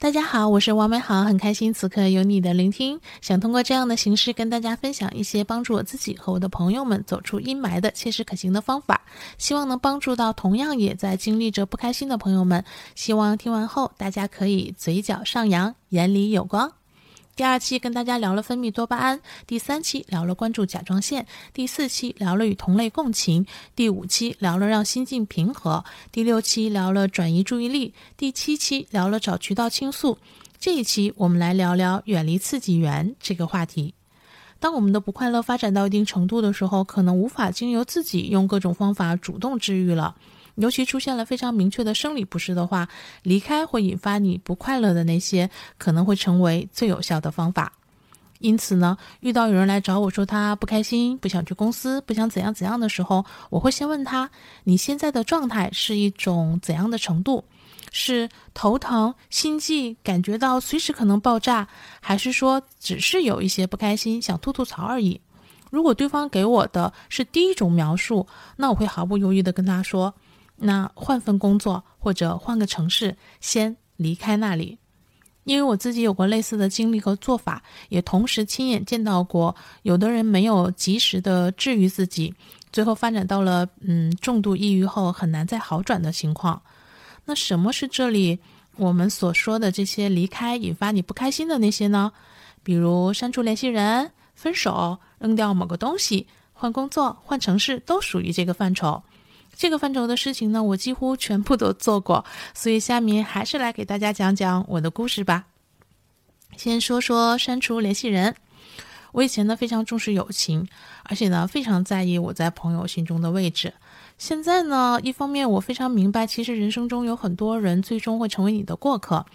大家好，我是王美好，很开心此刻有你的聆听。想通过这样的形式跟大家分享一些帮助我自己和我的朋友们走出阴霾的切实可行的方法，希望能帮助到同样也在经历着不开心的朋友们。希望听完后大家可以嘴角上扬，眼里有光。第二期跟大家聊了分泌多巴胺，第三期聊了关注甲状腺，第四期聊了与同类共情，第五期聊了让心境平和，第六期聊了转移注意力，第七期聊了找渠道倾诉。这一期我们来聊聊远离刺激源这个话题。当我们的不快乐发展到一定程度的时候，可能无法经由自己用各种方法主动治愈了。尤其出现了非常明确的生理不适的话，离开会引发你不快乐的那些，可能会成为最有效的方法。因此呢，遇到有人来找我说他不开心、不想去公司、不想怎样怎样的时候，我会先问他：你现在的状态是一种怎样的程度？是头疼、心悸，感觉到随时可能爆炸，还是说只是有一些不开心，想吐吐槽而已？如果对方给我的是第一种描述，那我会毫不犹豫地跟他说。那换份工作或者换个城市，先离开那里，因为我自己有过类似的经历和做法，也同时亲眼见到过有的人没有及时的治愈自己，最后发展到了嗯重度抑郁后很难再好转的情况。那什么是这里我们所说的这些离开引发你不开心的那些呢？比如删除联系人、分手、扔掉某个东西、换工作、换城市，都属于这个范畴。这个范畴的事情呢，我几乎全部都做过，所以下面还是来给大家讲讲我的故事吧。先说说删除联系人。我以前呢非常重视友情，而且呢非常在意我在朋友心中的位置。现在呢，一方面我非常明白，其实人生中有很多人最终会成为你的过客，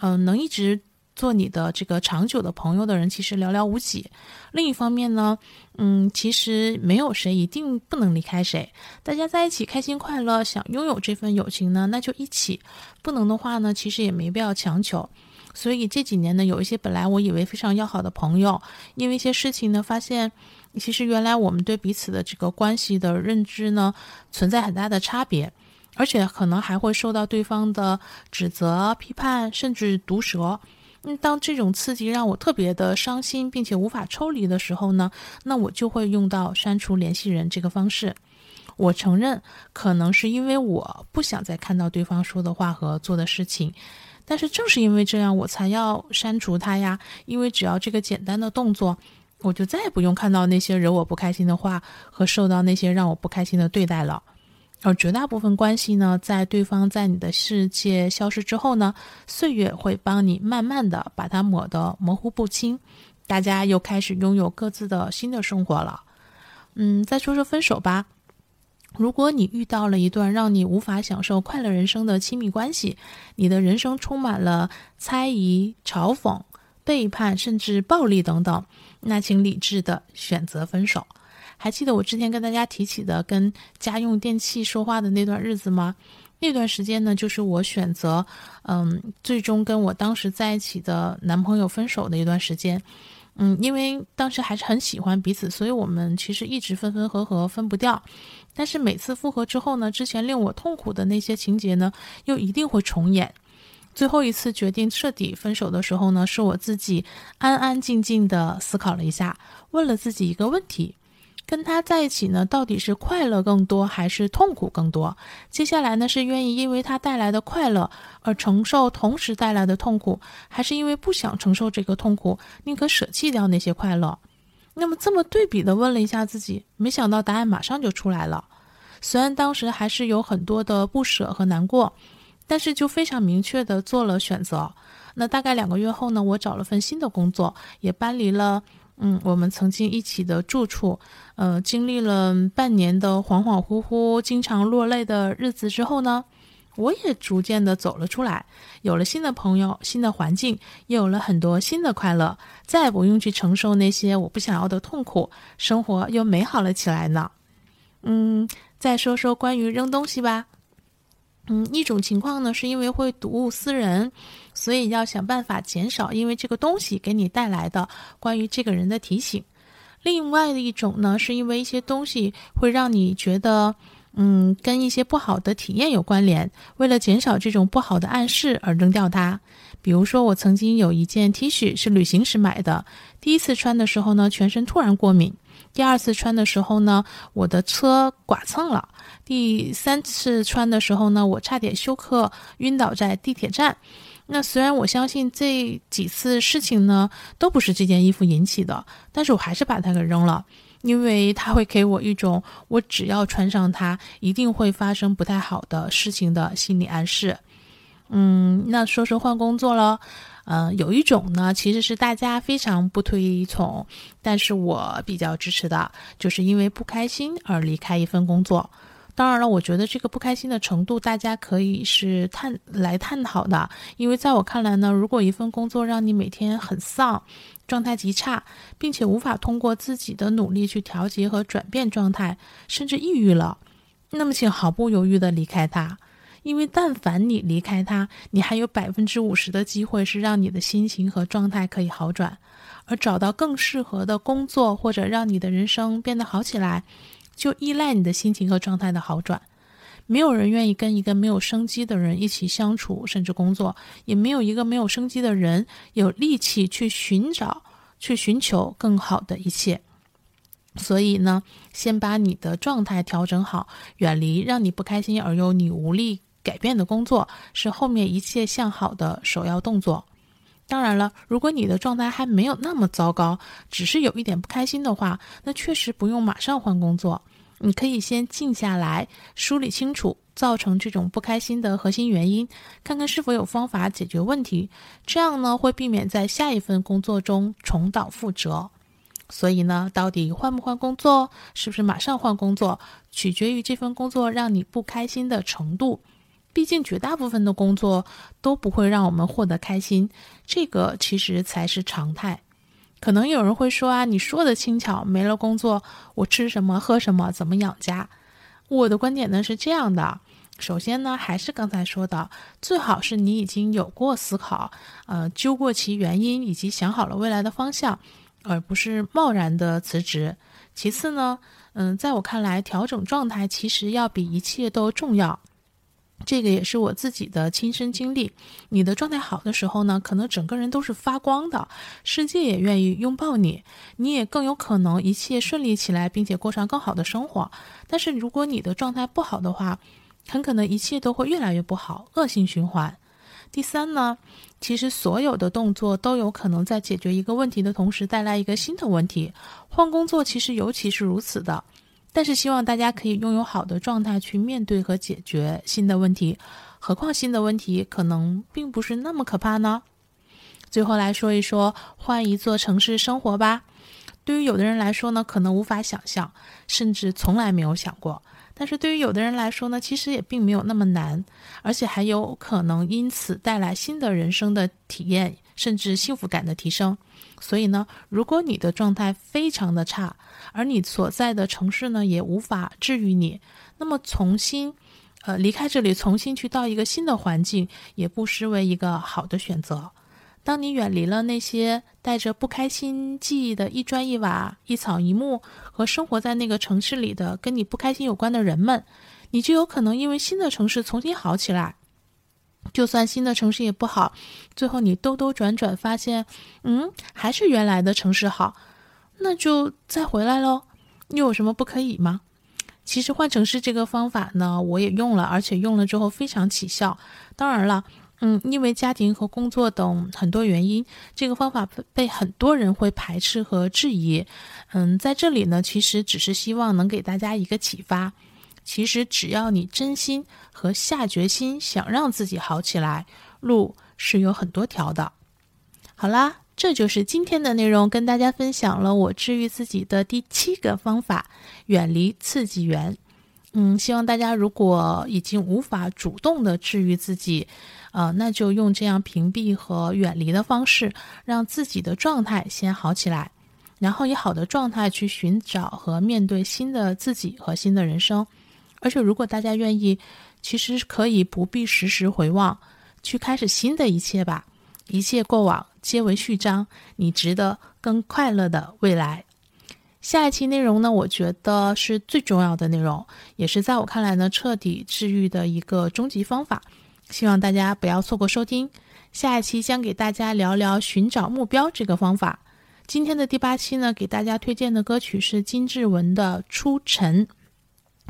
嗯，能一直。做你的这个长久的朋友的人其实寥寥无几。另一方面呢，嗯，其实没有谁一定不能离开谁。大家在一起开心快乐，想拥有这份友情呢，那就一起；不能的话呢，其实也没必要强求。所以这几年呢，有一些本来我以为非常要好的朋友，因为一些事情呢，发现其实原来我们对彼此的这个关系的认知呢，存在很大的差别，而且可能还会受到对方的指责、批判，甚至毒舌。嗯，当这种刺激让我特别的伤心，并且无法抽离的时候呢，那我就会用到删除联系人这个方式。我承认，可能是因为我不想再看到对方说的话和做的事情，但是正是因为这样，我才要删除他呀。因为只要这个简单的动作，我就再也不用看到那些惹我不开心的话和受到那些让我不开心的对待了。而绝大部分关系呢，在对方在你的世界消失之后呢，岁月会帮你慢慢的把它抹得模糊不清，大家又开始拥有各自的新的生活了。嗯，再说说分手吧。如果你遇到了一段让你无法享受快乐人生的亲密关系，你的人生充满了猜疑、嘲讽、背叛，甚至暴力等等，那请理智的选择分手。还记得我之前跟大家提起的跟家用电器说话的那段日子吗？那段时间呢，就是我选择，嗯，最终跟我当时在一起的男朋友分手的一段时间。嗯，因为当时还是很喜欢彼此，所以我们其实一直分分合合，分不掉。但是每次复合之后呢，之前令我痛苦的那些情节呢，又一定会重演。最后一次决定彻底分手的时候呢，是我自己安安静静的思考了一下，问了自己一个问题。跟他在一起呢，到底是快乐更多还是痛苦更多？接下来呢，是愿意因为他带来的快乐而承受同时带来的痛苦，还是因为不想承受这个痛苦，宁可舍弃掉那些快乐？那么这么对比的问了一下自己，没想到答案马上就出来了。虽然当时还是有很多的不舍和难过，但是就非常明确的做了选择。那大概两个月后呢，我找了份新的工作，也搬离了。嗯，我们曾经一起的住处，呃，经历了半年的恍恍惚惚、经常落泪的日子之后呢，我也逐渐的走了出来，有了新的朋友、新的环境，也有了很多新的快乐，再也不用去承受那些我不想要的痛苦，生活又美好了起来呢。嗯，再说说关于扔东西吧。嗯，一种情况呢，是因为会睹物思人，所以要想办法减少因为这个东西给你带来的关于这个人的提醒。另外的一种呢，是因为一些东西会让你觉得，嗯，跟一些不好的体验有关联。为了减少这种不好的暗示而扔掉它。比如说，我曾经有一件 T 恤是旅行时买的，第一次穿的时候呢，全身突然过敏；第二次穿的时候呢，我的车剐蹭了；第三次穿的时候呢，我差点休克晕倒在地铁站。那虽然我相信这几次事情呢都不是这件衣服引起的，但是我还是把它给扔了。因为它会给我一种我只要穿上它一定会发生不太好的事情的心理暗示。嗯，那说说换工作了，嗯，有一种呢其实是大家非常不推崇，但是我比较支持的，就是因为不开心而离开一份工作。当然了，我觉得这个不开心的程度大家可以是探来探讨的，因为在我看来呢，如果一份工作让你每天很丧。状态极差，并且无法通过自己的努力去调节和转变状态，甚至抑郁了，那么请毫不犹豫地离开它，因为但凡你离开他，你还有百分之五十的机会是让你的心情和状态可以好转，而找到更适合的工作或者让你的人生变得好起来，就依赖你的心情和状态的好转。没有人愿意跟一个没有生机的人一起相处，甚至工作，也没有一个没有生机的人有力气去寻找、去寻求更好的一切。所以呢，先把你的状态调整好，远离让你不开心而又你无力改变的工作，是后面一切向好的首要动作。当然了，如果你的状态还没有那么糟糕，只是有一点不开心的话，那确实不用马上换工作。你可以先静下来，梳理清楚造成这种不开心的核心原因，看看是否有方法解决问题。这样呢，会避免在下一份工作中重蹈覆辙。所以呢，到底换不换工作，是不是马上换工作，取决于这份工作让你不开心的程度。毕竟绝大部分的工作都不会让我们获得开心，这个其实才是常态。可能有人会说啊，你说的轻巧，没了工作，我吃什么喝什么，怎么养家？我的观点呢是这样的：首先呢，还是刚才说的，最好是你已经有过思考，呃，揪过其原因，以及想好了未来的方向，而不是贸然的辞职。其次呢，嗯，在我看来，调整状态其实要比一切都重要。这个也是我自己的亲身经历。你的状态好的时候呢，可能整个人都是发光的，世界也愿意拥抱你，你也更有可能一切顺利起来，并且过上更好的生活。但是如果你的状态不好的话，很可能一切都会越来越不好，恶性循环。第三呢，其实所有的动作都有可能在解决一个问题的同时带来一个新的问题。换工作其实尤其是如此的。但是希望大家可以拥有好的状态去面对和解决新的问题，何况新的问题可能并不是那么可怕呢？最后来说一说换一座城市生活吧。对于有的人来说呢，可能无法想象，甚至从来没有想过；但是对于有的人来说呢，其实也并没有那么难，而且还有可能因此带来新的人生的体验，甚至幸福感的提升。所以呢，如果你的状态非常的差，而你所在的城市呢也无法治愈你，那么重新，呃，离开这里，重新去到一个新的环境，也不失为一个好的选择。当你远离了那些带着不开心记忆的一砖一瓦、一草一木和生活在那个城市里的跟你不开心有关的人们，你就有可能因为新的城市重新好起来。就算新的城市也不好，最后你兜兜转转发现，嗯，还是原来的城市好，那就再回来喽。又有什么不可以吗？其实换城市这个方法呢，我也用了，而且用了之后非常起效。当然了，嗯，因为家庭和工作等很多原因，这个方法被很多人会排斥和质疑。嗯，在这里呢，其实只是希望能给大家一个启发。其实只要你真心和下决心想让自己好起来，路是有很多条的。好啦，这就是今天的内容，跟大家分享了我治愈自己的第七个方法：远离刺激源。嗯，希望大家如果已经无法主动的治愈自己，呃，那就用这样屏蔽和远离的方式，让自己的状态先好起来，然后以好的状态去寻找和面对新的自己和新的人生。而且，如果大家愿意，其实可以不必时时回望，去开始新的一切吧。一切过往皆为序章，你值得更快乐的未来。下一期内容呢，我觉得是最重要的内容，也是在我看来呢，彻底治愈的一个终极方法。希望大家不要错过收听。下一期将给大家聊聊寻找目标这个方法。今天的第八期呢，给大家推荐的歌曲是金志文的《出尘》。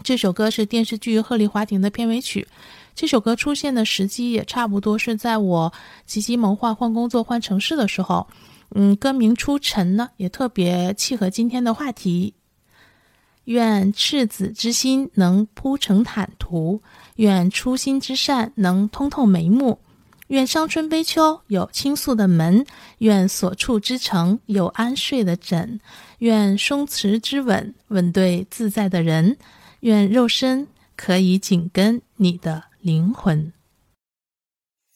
这首歌是电视剧《鹤唳华亭》的片尾曲。这首歌出现的时机也差不多是在我积极谋划换工作、换城市的时候。嗯，歌名《出尘》呢，也特别契合今天的话题。愿赤子之心能铺成坦途，愿初心之善能通透眉目，愿伤春悲秋有倾诉的门，愿所处之城有安睡的枕，愿松弛之吻吻对自在的人，愿肉身可以紧跟你的灵魂。